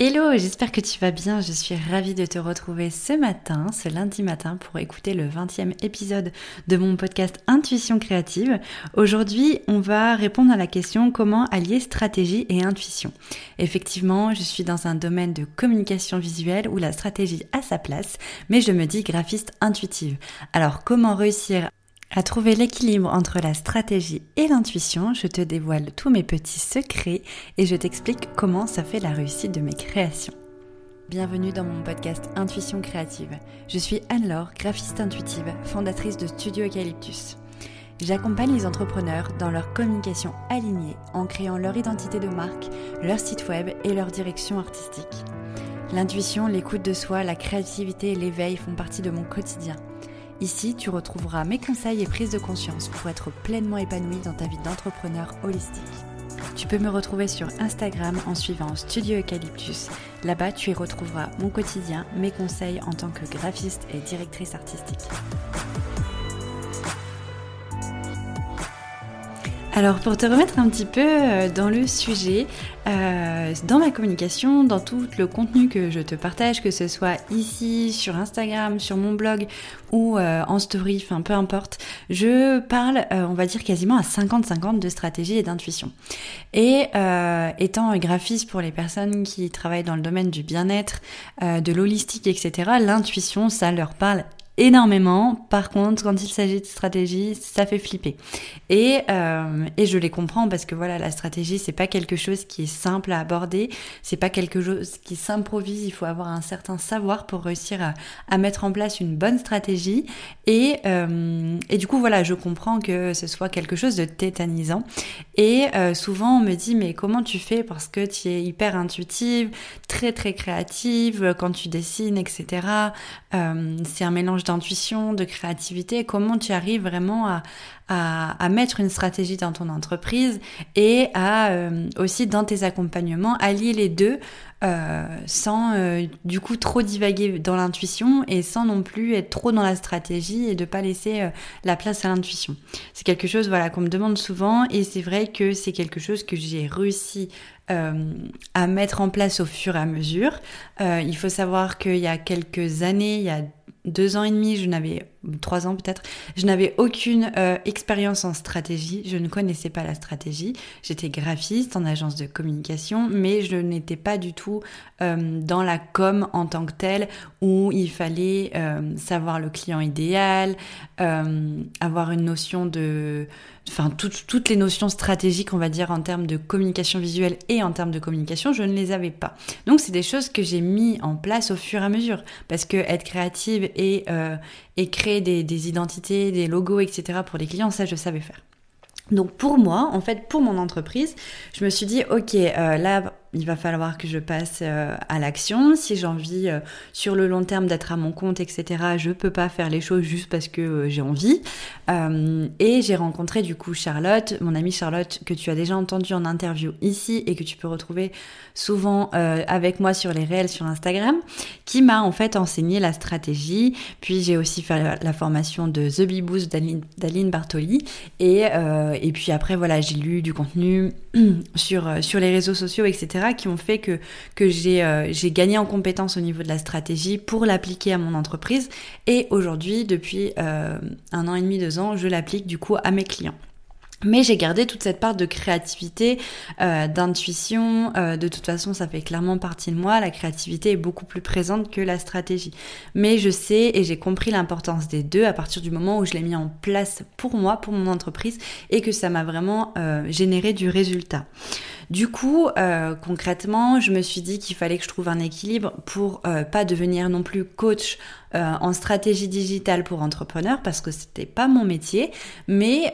Hello, j'espère que tu vas bien. Je suis ravie de te retrouver ce matin, ce lundi matin, pour écouter le 20e épisode de mon podcast Intuition créative. Aujourd'hui, on va répondre à la question comment allier stratégie et intuition? Effectivement, je suis dans un domaine de communication visuelle où la stratégie a sa place, mais je me dis graphiste intuitive. Alors, comment réussir à trouver l'équilibre entre la stratégie et l'intuition, je te dévoile tous mes petits secrets et je t'explique comment ça fait la réussite de mes créations. Bienvenue dans mon podcast Intuition créative. Je suis Anne-Laure, graphiste intuitive, fondatrice de Studio Eucalyptus. J'accompagne les entrepreneurs dans leur communication alignée en créant leur identité de marque, leur site web et leur direction artistique. L'intuition, l'écoute de soi, la créativité et l'éveil font partie de mon quotidien. Ici, tu retrouveras mes conseils et prises de conscience pour être pleinement épanoui dans ta vie d'entrepreneur holistique. Tu peux me retrouver sur Instagram en suivant Studio Eucalyptus. Là-bas, tu y retrouveras mon quotidien, mes conseils en tant que graphiste et directrice artistique. Alors pour te remettre un petit peu euh, dans le sujet, euh, dans ma communication, dans tout le contenu que je te partage, que ce soit ici, sur Instagram, sur mon blog ou euh, en story, enfin peu importe, je parle, on va dire quasiment à 50-50 de stratégie et d'intuition. Et étant graphiste pour les personnes qui travaillent dans le domaine du bien-être, de l'holistique, etc., l'intuition, ça leur parle énormément. Par contre, quand il s'agit de stratégie, ça fait flipper. Et, euh, et je les comprends parce que voilà, la stratégie, c'est pas quelque chose qui est simple à aborder. C'est pas quelque chose qui s'improvise. Il faut avoir un certain savoir pour réussir à, à mettre en place une bonne stratégie. Et, euh, et du coup, voilà, je comprends que ce soit quelque chose de tétanisant. Et euh, souvent, on me dit, mais comment tu fais parce que tu es hyper intuitive, très très créative quand tu dessines, etc. C'est un mélange d'intuition, de créativité, comment tu arrives vraiment à, mettre une stratégie dans ton entreprise et à euh, aussi dans tes accompagnements allier les deux euh, sans euh, du coup trop divaguer dans l'intuition et sans non plus être trop dans la stratégie et de pas laisser la place à l'intuition. C'est quelque chose voilà qu'on me demande souvent et c'est vrai que c'est quelque chose que j'ai réussi à mettre en place au fur et à mesure. il faut savoir qu'il y a quelques années, il y a deux ans et demi, je n'avais trois ans peut-être, je n'avais aucune euh, expérience en stratégie, je ne connaissais pas la stratégie. J'étais graphiste en agence de communication, mais je n'étais pas du tout euh, dans la com en tant que telle, où il fallait euh, savoir le client idéal, avoir une notion de... Enfin, toutes les notions stratégiques, on va dire, en termes de communication visuelle et en termes de communication, je ne les avais pas. Donc, c'est des choses que j'ai mis en place au fur et à mesure, parce que être créative et, et créer des, identités, des logos, etc. pour les clients, ça je savais faire. Donc pour moi, en fait, pour mon entreprise, je me suis dit, ok, euh, là, il va falloir que je passe euh, à l'action. Si j'ai envie euh, sur le long terme d'être à mon compte, etc., je peux pas faire les choses juste parce que euh, j'ai envie. et j'ai rencontré du coup Charlotte, mon amie Charlotte, que tu as déjà entendu en interview ici et que tu peux retrouver souvent avec moi sur les réels sur Instagram, qui m'a en fait enseigné la stratégie. Puis j'ai aussi fait la, formation de The Bee Boost d'Aline Bartoli. Et, puis après, voilà, j'ai lu du contenu sur les réseaux sociaux, etc qui ont fait que, que euh, j'ai gagné en compétences au niveau de la stratégie pour l'appliquer à mon entreprise. Et aujourd'hui, depuis euh, un an et demi, deux ans, je l'applique du coup à mes clients. Mais j'ai gardé toute cette part de créativité, euh, d'intuition. de toute façon, ça fait clairement partie de moi. La créativité est beaucoup plus présente que la stratégie. Mais je sais et j'ai compris l'importance des deux à partir du moment où je l'ai mis en place pour moi, pour mon entreprise, et que ça m'a vraiment généré du résultat. Du coup, euh, concrètement, je me suis dit qu'il fallait que je trouve un équilibre pour euh, pas devenir non plus coach euh, en stratégie digitale pour entrepreneurs parce que c'était pas mon métier, mais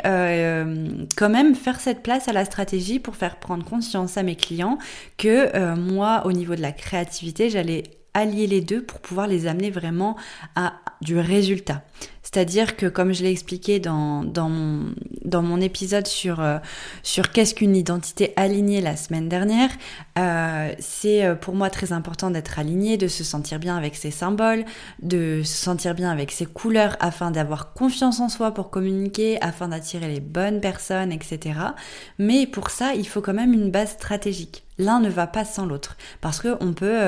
quand même faire cette place à la stratégie pour faire prendre conscience à mes clients que moi, au niveau de la créativité, j'allais allier les deux pour pouvoir les amener vraiment à du résultat. C'est-à-dire que comme je l'ai expliqué dans, dans, mon, dans mon épisode sur, euh, sur qu'est-ce qu'une identité alignée la semaine dernière, euh, c'est euh, pour moi très important d'être aligné, de se sentir bien avec ses symboles, de se sentir bien avec ses couleurs afin d'avoir confiance en soi pour communiquer, afin d'attirer les bonnes personnes, etc. Mais pour ça, il faut quand même une base stratégique. l'un ne va pas sans l'autre parce que on peut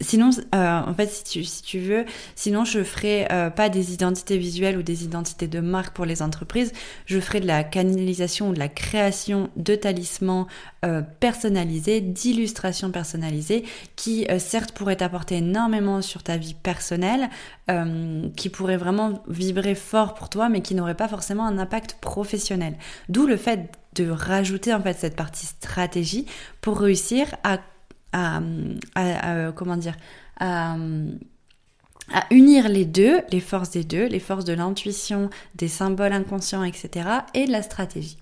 sinon en fait si tu, si tu veux sinon je ferai pas des identités visuelles ou des identités de marque pour les entreprises je ferai de la canalisation ou de la création de talismans personnalisés d'illustrations personnalisées qui certes pourraient t'apporter énormément sur ta vie personnelle qui pourraient vraiment vibrer fort pour toi mais qui n'auraient pas forcément un impact professionnel. D'où le fait de rajouter en fait cette partie stratégie pour réussir à, comment dire unir les deux, les forces des deux, les forces de l'intuition, des symboles inconscients, etc. et de la stratégie.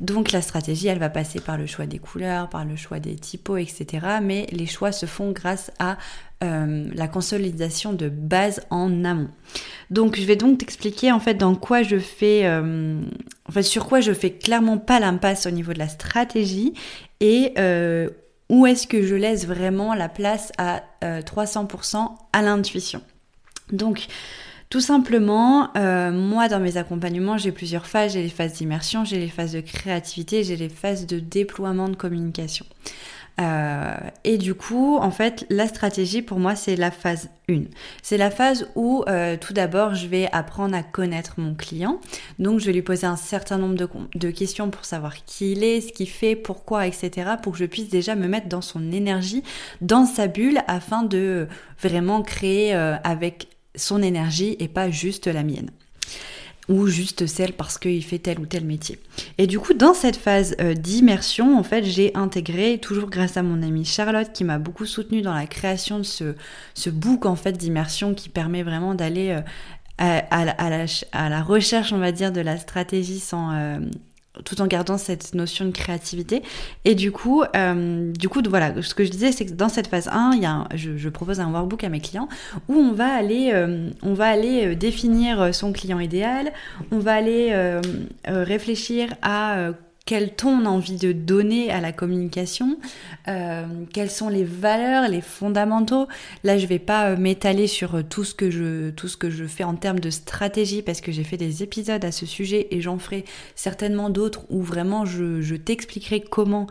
Donc la stratégie, elle va passer par le choix des couleurs, par le choix des typos, etc. Mais les choix se font grâce à euh, la consolidation de base en amont. Donc je vais donc t'expliquer en fait dans quoi je fais, euh, en fait sur quoi je fais clairement pas l'impasse au niveau de la stratégie et euh, où est-ce que je laisse vraiment la place à 300% à l'intuition. Donc tout simplement, moi dans mes accompagnements, j'ai plusieurs phases. J'ai les phases d'immersion, j'ai les phases de créativité, j'ai les phases de déploiement de communication. Euh, et du coup, en fait, la stratégie pour moi, c'est la phase 1. C'est la phase où euh, tout d'abord, je vais apprendre à connaître mon client. Donc, je vais lui poser un certain nombre de, de, questions pour savoir qui il est, ce qu'il fait, pourquoi, etc. pour que je puisse déjà me mettre dans son énergie, dans sa bulle, afin de vraiment créer euh, avec son énergie et pas juste la mienne ou juste celle parce qu'il fait tel ou tel métier. Et du coup, dans cette phase euh, d'immersion, en fait, j'ai intégré, toujours grâce à mon amie Charlotte, qui m'a beaucoup soutenue dans la création de ce, ce book en fait d'immersion qui permet vraiment d'aller euh, à, la, recherche, on va dire, de la stratégie sans, euh, tout en gardant cette notion de créativité. Et du coup, euh, du coup, voilà, ce que je disais, c'est que dans cette phase 1, il y a je, propose un workbook à mes clients où on va aller, euh, euh, définir son client idéal, on va aller réfléchir à quel ton on a envie de donner à la communication, euh, quelles sont les valeurs, les fondamentaux. Là, je vais pas euh, m'étaler sur euh, tout ce que je tout ce que je fais en termes de stratégie parce que j'ai fait des épisodes à ce sujet et j'en ferai certainement d'autres où vraiment je, t'expliquerai comment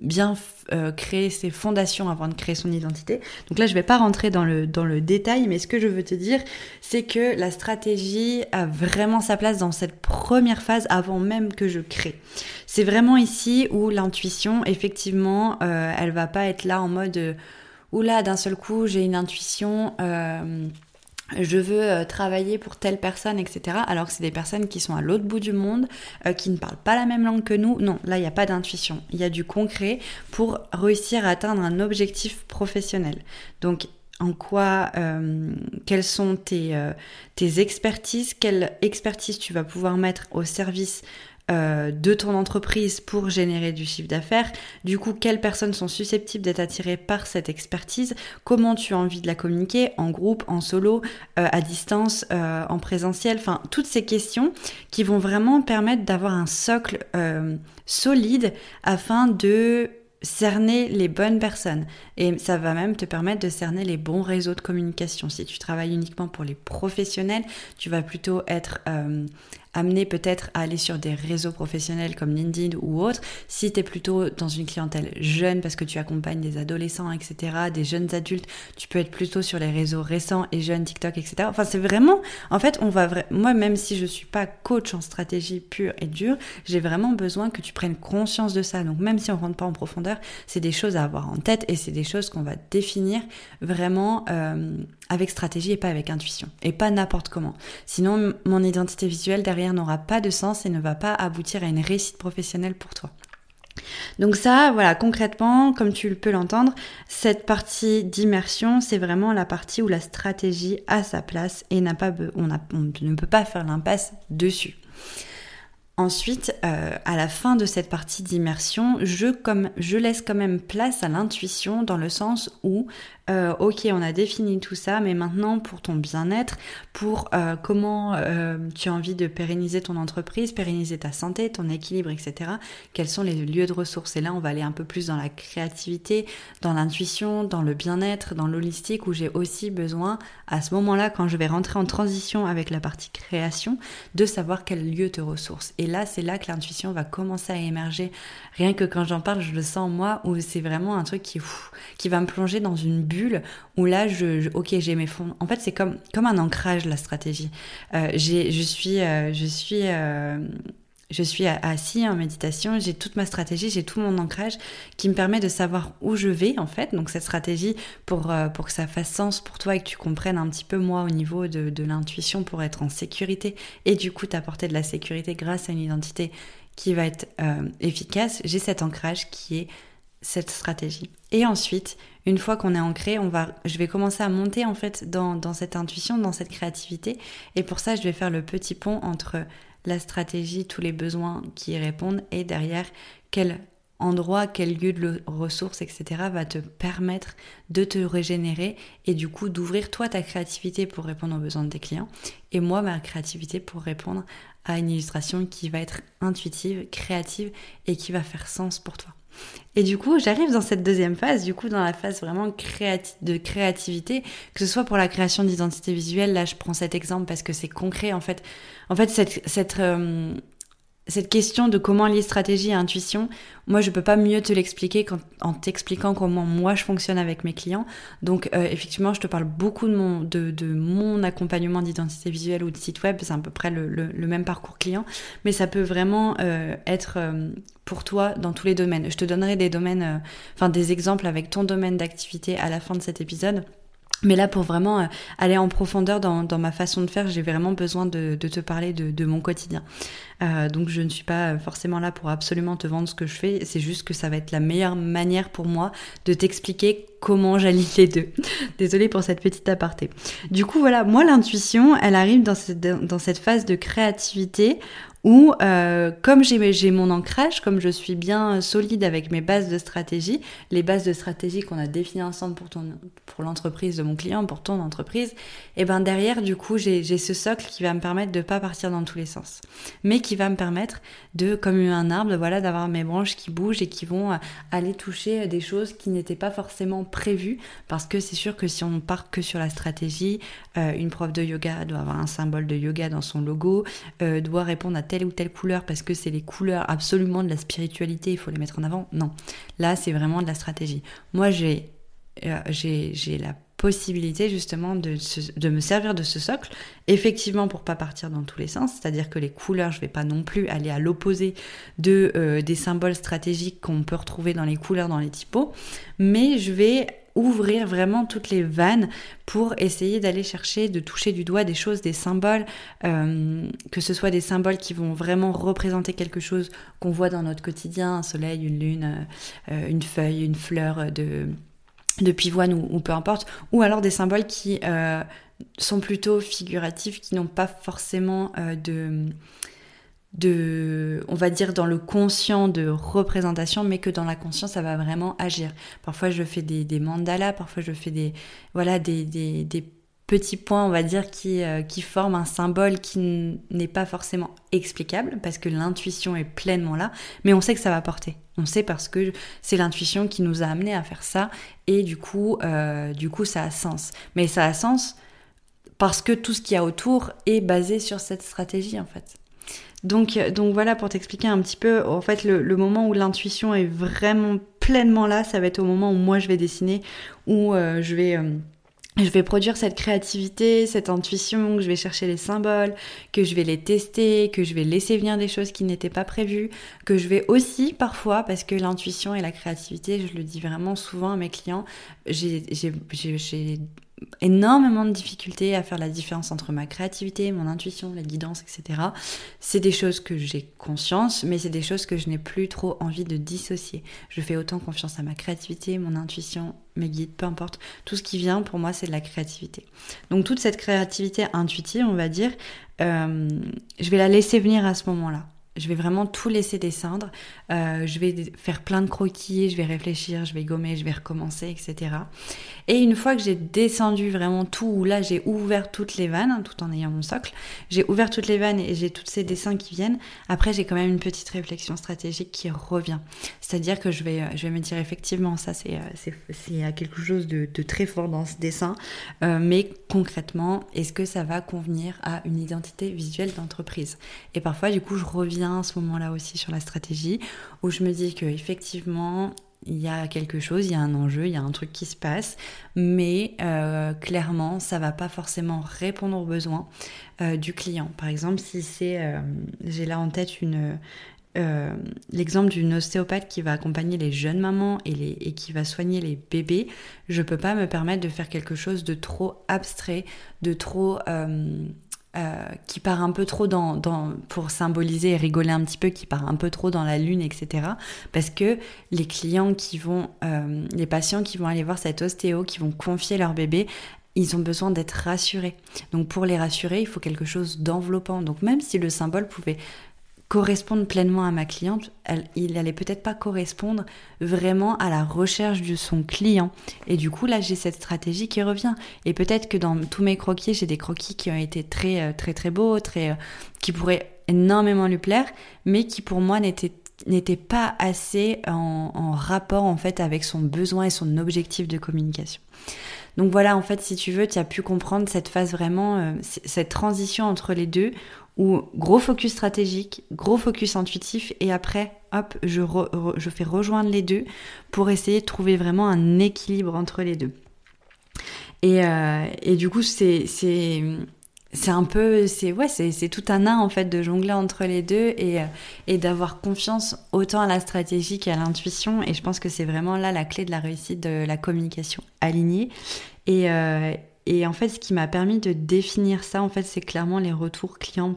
bien euh, créer ses fondations avant de créer son identité. Donc là, je vais pas rentrer dans le, dans le détail, mais ce que je veux te dire, c'est que la stratégie a vraiment sa place dans cette première phase avant même que je crée. C'est vraiment ici où l'intuition, effectivement, euh, elle va pas être là en mode, euh, oula, d'un seul coup, j'ai une intuition. Euh, je veux euh, travailler pour telle personne, etc. Alors que c'est des personnes qui sont à l'autre bout du monde, euh, qui ne parlent pas la même langue que nous. Non, là, il n'y a pas d'intuition. Il y a du concret pour réussir à atteindre un objectif professionnel. Donc, en quoi, euh, quelles sont tes, tes expertises, quelle expertise tu vas pouvoir mettre au service euh, de ton entreprise pour générer du chiffre d'affaires. Du coup, quelles personnes sont susceptibles d'être attirées par cette expertise? Comment tu as envie de la communiquer? En groupe, en solo, euh, à distance, euh, en présentiel? Enfin, toutes ces questions qui vont vraiment permettre d'avoir un socle solide afin de cerner les bonnes personnes. Et ça va même te permettre de cerner les bons réseaux de communication. Si tu travailles uniquement pour les professionnels, tu vas plutôt être amener peut-être à aller sur des réseaux professionnels comme LinkedIn ou autres. Si tu es plutôt dans une clientèle jeune parce que tu accompagnes des adolescents, etc., des jeunes adultes, tu peux être plutôt sur les réseaux récents et jeunes, TikTok, etc. Enfin, c'est vraiment, en fait, on va, moi, même si je suis pas coach en stratégie pure et dure, j'ai vraiment besoin que tu prennes conscience de ça. Donc, même si on rentre pas en profondeur, c'est des choses à avoir en tête et c'est des choses qu'on va définir vraiment euh, avec stratégie et pas avec intuition et pas n'importe comment. Sinon, mon identité visuelle derrière n'aura pas de sens et ne va pas aboutir à une réussite professionnelle pour toi. Donc ça, voilà, concrètement, comme tu peux l'entendre, cette partie d'immersion, c'est vraiment la partie où la stratégie a sa place et n'a pas, on, ne peut pas faire l'impasse dessus. Ensuite, euh, à la fin de cette partie d'immersion, je, je laisse quand même place à l'intuition dans le sens où euh, ok, on a défini tout ça, mais maintenant pour ton bien-être, pour euh, comment euh, tu as envie de pérenniser ton entreprise, pérenniser ta santé, ton équilibre, etc. Quels sont les lieux de ressources? Et là, on va aller un peu plus dans la créativité, dans l'intuition, dans le bien-être, dans l'holistique, où j'ai aussi besoin, à ce moment-là, quand je vais rentrer en transition avec la partie création, de savoir quel lieu te ressource. Et là, c'est là que l'intuition va commencer à émerger. Rien que quand j'en parle, je le sens moi, où c'est vraiment un truc qui, qui va me plonger dans une bulle, où là, je, ok, j'ai mes fonds. En fait, c'est comme, un ancrage, la stratégie. Euh, je suis, euh, je suis euh, je suis assis en méditation, j'ai toute ma stratégie, j'ai tout mon ancrage qui me permet de savoir où je vais en fait. Donc cette stratégie pour, pour que ça fasse sens pour toi et que tu comprennes un petit peu moi au niveau de, l'intuition pour être en sécurité et du coup t'apporter de la sécurité grâce à une identité qui va être efficace, j'ai cet ancrage qui est cette stratégie. Et ensuite, une fois qu'on est ancré, on va, je vais commencer à monter en fait dans, cette intuition, dans cette créativité. Et pour ça, je vais faire le petit pont entre la stratégie, tous les besoins qui y répondent et derrière quel endroit, quel lieu de ressources, etc. va te permettre de te régénérer et du coup d'ouvrir toi ta créativité pour répondre aux besoins de tes clients et moi ma créativité pour répondre à une illustration qui va être intuitive, créative et qui va faire sens pour toi. Et du coup, j'arrive dans cette deuxième phase, du coup, dans la phase vraiment de créativité, que ce soit pour la création d'identité visuelle. Là, je prends cet exemple parce que c'est concret. En fait, en fait, cette, euh, cette question de comment lier stratégie et intuition, moi je peux pas mieux te l'expliquer en t'expliquant comment moi je fonctionne avec mes clients. Donc euh, effectivement, je te parle beaucoup de mon, accompagnement d'identité visuelle ou de site web, c'est à peu près le, le, même parcours client, mais ça peut vraiment euh, être euh, pour toi dans tous les domaines. Je te donnerai des domaines, enfin des exemples avec ton domaine d'activité à la fin de cet épisode. Mais là, pour vraiment aller en profondeur dans, ma façon de faire, j'ai vraiment besoin de, te parler de, mon quotidien. Euh, donc je ne suis pas forcément là pour absolument te vendre ce que je fais, c'est juste que ça va être la meilleure manière pour moi de t'expliquer comment j'allie les deux. Désolée pour cette petite aparté. Du coup voilà, moi l'intuition, elle arrive dans cette phase de créativité où euh, comme j'ai mon ancrage, comme je suis bien solide avec mes bases de stratégie, les bases de stratégie qu'on a définies ensemble pour ton pour l'entreprise de mon client, pour ton entreprise, et ben derrière du coup j'ai ce socle qui va me permettre de pas partir dans tous les sens, mais qui qui va me permettre de, comme un arbre, voilà, d'avoir mes branches qui bougent et qui vont euh, aller toucher euh, des choses qui n'étaient pas forcément prévues. Parce que c'est sûr que si on part que sur la stratégie, euh, une prof de yoga doit avoir un symbole de yoga dans son logo, doit répondre à telle ou telle couleur parce que c'est les couleurs absolument de la spiritualité, il faut les mettre en avant. Non, là c'est vraiment de la stratégie. Moi j'ai j'ai la possibilité justement de, de, me servir de ce socle, effectivement pour pas partir dans tous les sens, c'est-à-dire que les couleurs, je vais pas non plus aller à l'opposé de euh, des symboles stratégiques qu'on peut retrouver dans les couleurs, dans les typos, mais je vais ouvrir vraiment toutes les vannes pour essayer d'aller chercher, de toucher du doigt des choses, des symboles, euh, que ce soit des symboles qui vont vraiment représenter quelque chose qu'on voit dans notre quotidien, un soleil, une lune, euh, une feuille, une fleur de pivoine ou, peu importe, ou alors des symboles qui euh, sont plutôt figuratifs, qui n'ont pas forcément euh, de, de, on va dire, dans le conscient de représentation, mais que dans la conscience, ça va vraiment agir. Parfois, je fais des, mandalas, parfois, je fais des, voilà, des petits points, on va dire, qui, euh, qui forment un symbole qui n'est pas forcément explicable, parce que l'intuition est pleinement là, mais on sait que ça va porter. On sait parce que c'est l'intuition qui nous a amené à faire ça, et du coup, euh, du coup, ça a sens. Mais ça a sens parce que tout ce qu'il y a autour est basé sur cette stratégie, en fait. Donc, donc voilà pour t'expliquer un petit peu, en fait, le, moment où l'intuition est vraiment pleinement là, ça va être au moment où moi je vais dessiner, où euh, je vais je vais produire cette créativité, cette intuition, que je vais chercher les symboles, que je vais les tester, que je vais laisser venir des choses qui n'étaient pas prévues, que je vais aussi parfois, parce que l'intuition et la créativité, je le dis vraiment souvent à mes clients, j'ai énormément de difficultés à faire la différence entre ma créativité, mon intuition, la guidance, etc. C'est des choses que j'ai conscience, mais c'est des choses que je n'ai plus trop envie de dissocier. Je fais autant confiance à ma créativité, mon intuition, mes guides, peu importe. Tout ce qui vient, pour moi, c'est de la créativité. Donc toute cette créativité intuitive, on va dire, euh, je vais la laisser venir à ce moment-là. Je vais vraiment tout laisser descendre. Euh, je vais faire plein de croquis, je vais réfléchir, je vais gommer, je vais recommencer, etc. Et une fois que j'ai descendu vraiment tout, où là j'ai ouvert toutes les vannes, hein, tout en ayant mon socle, j'ai ouvert toutes les vannes et j'ai tous ces dessins qui viennent, après j'ai quand même une petite réflexion stratégique qui revient. C'est-à-dire que je vais, je vais me dire effectivement, ça c'est, euh, c'est, quelque chose de, très fort dans ce dessin, euh, mais concrètement, est-ce que ça va convenir à une identité visuelle d'entreprise? Et parfois du coup je reviens bien à ce moment-là aussi sur la stratégie, où je me dis que effectivement il y a quelque chose, il y a un enjeu, il y a un truc qui se passe, mais euh, clairement, ça va pas forcément répondre aux besoins euh, du client. Par exemple, si c'est, euh, j'ai là en tête une l'exemple d'une ostéopathe qui va accompagner les jeunes mamans et, les, et qui va soigner les bébés, je peux pas me permettre de faire quelque chose de trop abstrait, de trop qui part un peu trop dans, pour symboliser et rigoler un petit peu, qui part un peu trop dans la lune, etc. Parce que les clients qui vont, euh, les patients qui vont aller voir cette ostéo, qui vont confier leur bébé, ils ont besoin d'être rassurés. Donc pour les rassurer, il faut quelque chose d'enveloppant. Donc même si le symbole pouvait correspondre pleinement à ma cliente, il allait peut-être pas correspondre vraiment à la recherche de son client. Et du coup, là, j'ai cette stratégie qui revient. Et peut-être que dans tous mes croquis, j'ai des croquis qui ont été très, euh, très, très beaux, euh, qui pourraient énormément lui plaire, mais qui pour moi n'étaient pas assez en, rapport en fait avec son besoin et son objectif de communication. Donc voilà, en fait, si tu veux, tu as pu comprendre cette phase vraiment, euh, cette transition entre les deux, gros focus stratégique, gros focus intuitif, et après, hop, je, je fais rejoindre les deux pour essayer de trouver vraiment un équilibre entre les deux. Et, euh, et du coup, c'est c'est un peu c'est ouais c'est tout un art en fait de jongler entre les deux et, euh, et d'avoir confiance autant à la stratégie qu'à l'intuition et je pense que c'est vraiment là la clé de la réussite de la communication alignée et, euh, et en fait ce qui m'a permis de définir ça en fait c'est clairement les retours clients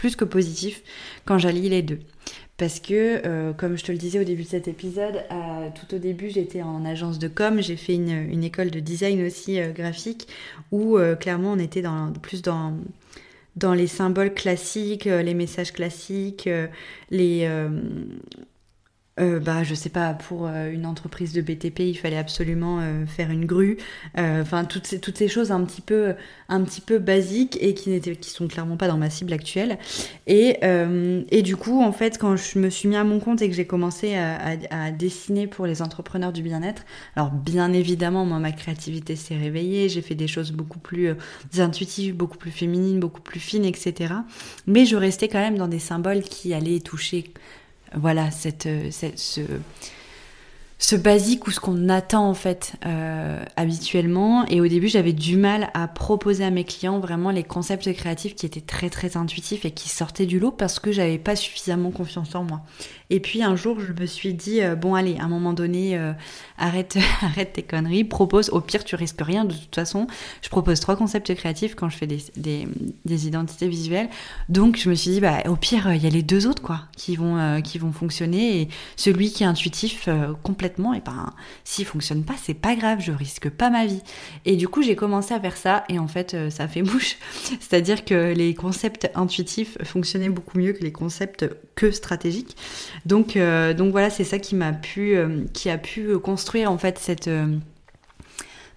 plus que positifs quand j'allie les deux. Parce que, euh, comme je te le disais au début de cet épisode, euh, tout au début j'étais en agence de com, j'ai fait une, école de design aussi euh, graphique, où clairement on était dans, plus dans, dans les symboles classiques, les messages classiques, les, euh, bah, je sais pas, pour euh, une entreprise de BTP, il fallait absolument euh, faire une grue. Enfin, toutes ces, toutes choses un petit peu, basiques et qui qui sont clairement pas dans ma cible actuelle. Et, et du coup, en fait, quand je me suis mis à mon compte et que j'ai commencé à, à, dessiner pour les entrepreneurs du bien-être, alors bien évidemment, moi, ma créativité s'est réveillée. J'ai fait des choses beaucoup plus intuitives, beaucoup plus féminines, beaucoup plus fines, etc. Mais je restais quand même dans des symboles qui allaient toucher voilà, cette, euh, ce, ce basique ou ce qu'on attend en fait euh, habituellement. Et au début, j'avais du mal à proposer à mes clients vraiment les concepts créatifs qui étaient très très intuitifs et qui sortaient du lot parce que j'avais pas suffisamment confiance en moi. Et puis un jour, je me suis dit euh, bon allez, à un moment donné, euh, arrête, arrête tes conneries, propose. Au pire, tu risques rien de toute façon. Je propose trois concepts créatifs quand je fais des, identités visuelles. Donc je me suis dit bah au pire, il y a les deux autres quoi qui vont euh, qui vont fonctionner et celui qui est intuitif complètement, et ben s'il fonctionne pas, c'est pas grave, je risque pas ma vie. Et du coup, j'ai commencé à faire ça et en fait, ça fait bouche. C'est-à-dire que les concepts intuitifs fonctionnaient beaucoup mieux que les concepts que stratégiques. Donc, euh, donc voilà, c'est ça qui m'a pu, euh, qui a pu construire en fait cette, euh,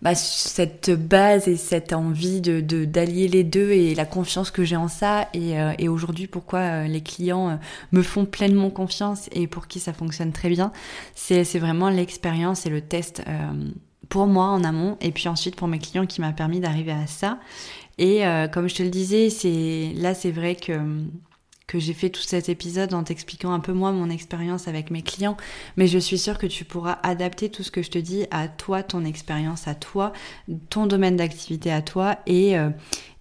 bah, cette base et cette envie de d'allier les deux et la confiance que j'ai en ça et, et aujourd'hui pourquoi les clients me font pleinement confiance et pour qui ça fonctionne très bien, c'est vraiment l'expérience et le test pour moi en amont et puis ensuite pour mes clients qui m'a permis d'arriver à ça. Et comme je te le disais, c'est là c'est vrai que que j'ai fait tout cet épisode en t'expliquant un peu moi mon expérience avec mes clients, mais je suis sûre que tu pourras adapter tout ce que je te dis à toi, ton expérience à toi, ton domaine d'activité à toi et, euh,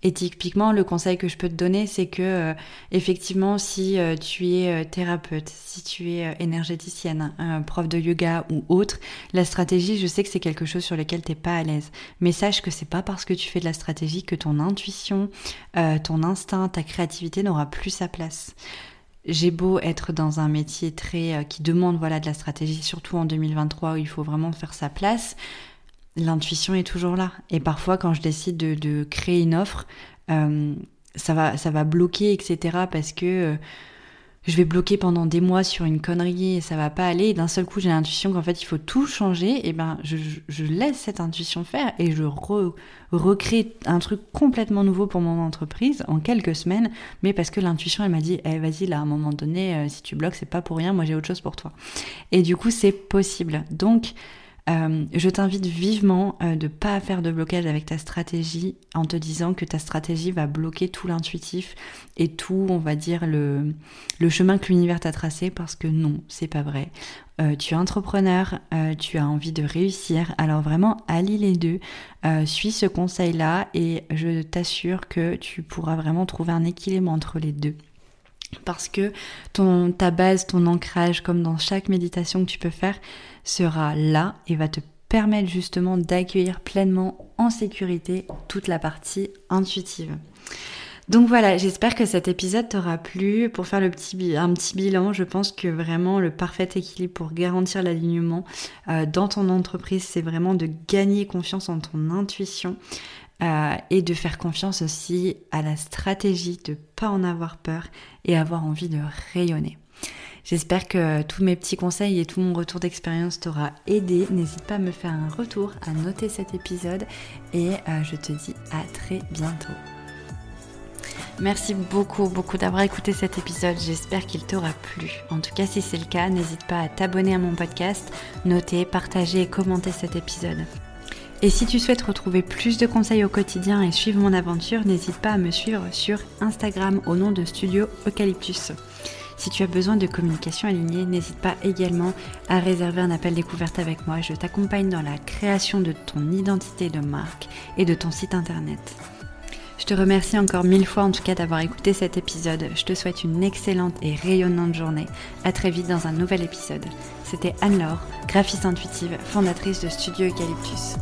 et typiquement, le conseil que je peux te donner, c'est que euh, effectivement, si euh, tu es euh, thérapeute, si tu es énergéticienne, prof de yoga ou autre, la stratégie, je sais que c'est quelque chose sur lequel t'es pas à l'aise. Mais sache que c'est pas parce que tu fais de la stratégie que ton intuition, ton instinct, ta créativité n'aura plus sa place. J'ai beau être dans un métier très qui demande voilà de la stratégie, surtout en 2023 où il faut vraiment faire sa place l'intuition est toujours là. Et parfois, quand je décide de, créer une offre, euh, ça, va, ça va bloquer, etc. Parce que euh, je vais bloquer pendant des mois sur une connerie et ça va pas aller. Et d'un seul coup, j'ai l'intuition qu'en fait, il faut tout changer. Et ben, je, laisse cette intuition faire et je recrée un truc complètement nouveau pour mon entreprise en quelques semaines. Mais parce que l'intuition, elle m'a dit, eh, vas-y, là, à un moment donné, euh, si tu bloques, c'est pas pour rien. Moi, j'ai autre chose pour toi. Et du coup, c'est possible. Donc, Euh, je t'invite vivement de de pas faire de blocage avec ta stratégie en te disant que ta stratégie va bloquer tout l'intuitif et tout, on va dire, le, chemin que l'univers t'a tracé parce que non, c'est pas vrai. Euh, tu es entrepreneur, euh, tu as envie de réussir, alors vraiment allie les deux, euh, suis ce conseil-là et je t'assure que tu pourras vraiment trouver un équilibre entre les deux. Parce que ta base, ton ancrage, comme dans chaque méditation que tu peux faire, sera là et va te permettre justement d'accueillir pleinement en sécurité toute la partie intuitive. Donc voilà, j'espère que cet épisode t'aura plu. Pour faire le petit, un petit bilan, je pense que vraiment le parfait équilibre pour garantir l'alignement euh, dans ton entreprise, c'est vraiment de gagner confiance en ton intuition. Euh, et de faire confiance aussi à la stratégie, de pas en avoir peur et avoir envie de rayonner. J'espère que tous mes petits conseils et tout mon retour d'expérience t'aura aidé. N'hésite pas à me faire un retour, à noter cet épisode et euh, je te dis à très bientôt. Merci beaucoup, beaucoup d'avoir écouté cet épisode. J'espère qu'il t'aura plu. En tout cas, si c'est le cas, n'hésite pas à t'abonner à mon podcast, noter, partager et commenter cet épisode. Et si tu souhaites retrouver plus de conseils au quotidien et suivre mon aventure, n'hésite pas à me suivre sur Instagram au nom de Studio Eucalyptus. Si tu as besoin de communication alignée, n'hésite pas également à réserver un appel découverte avec moi. Je t'accompagne dans la création de ton identité de marque et de ton site internet. Je te remercie encore mille fois en tout cas d'avoir écouté cet épisode. Je te souhaite une excellente et rayonnante journée. À très vite dans un nouvel épisode. C'était Anne-Laure, graphiste intuitive, fondatrice de Studio Eucalyptus.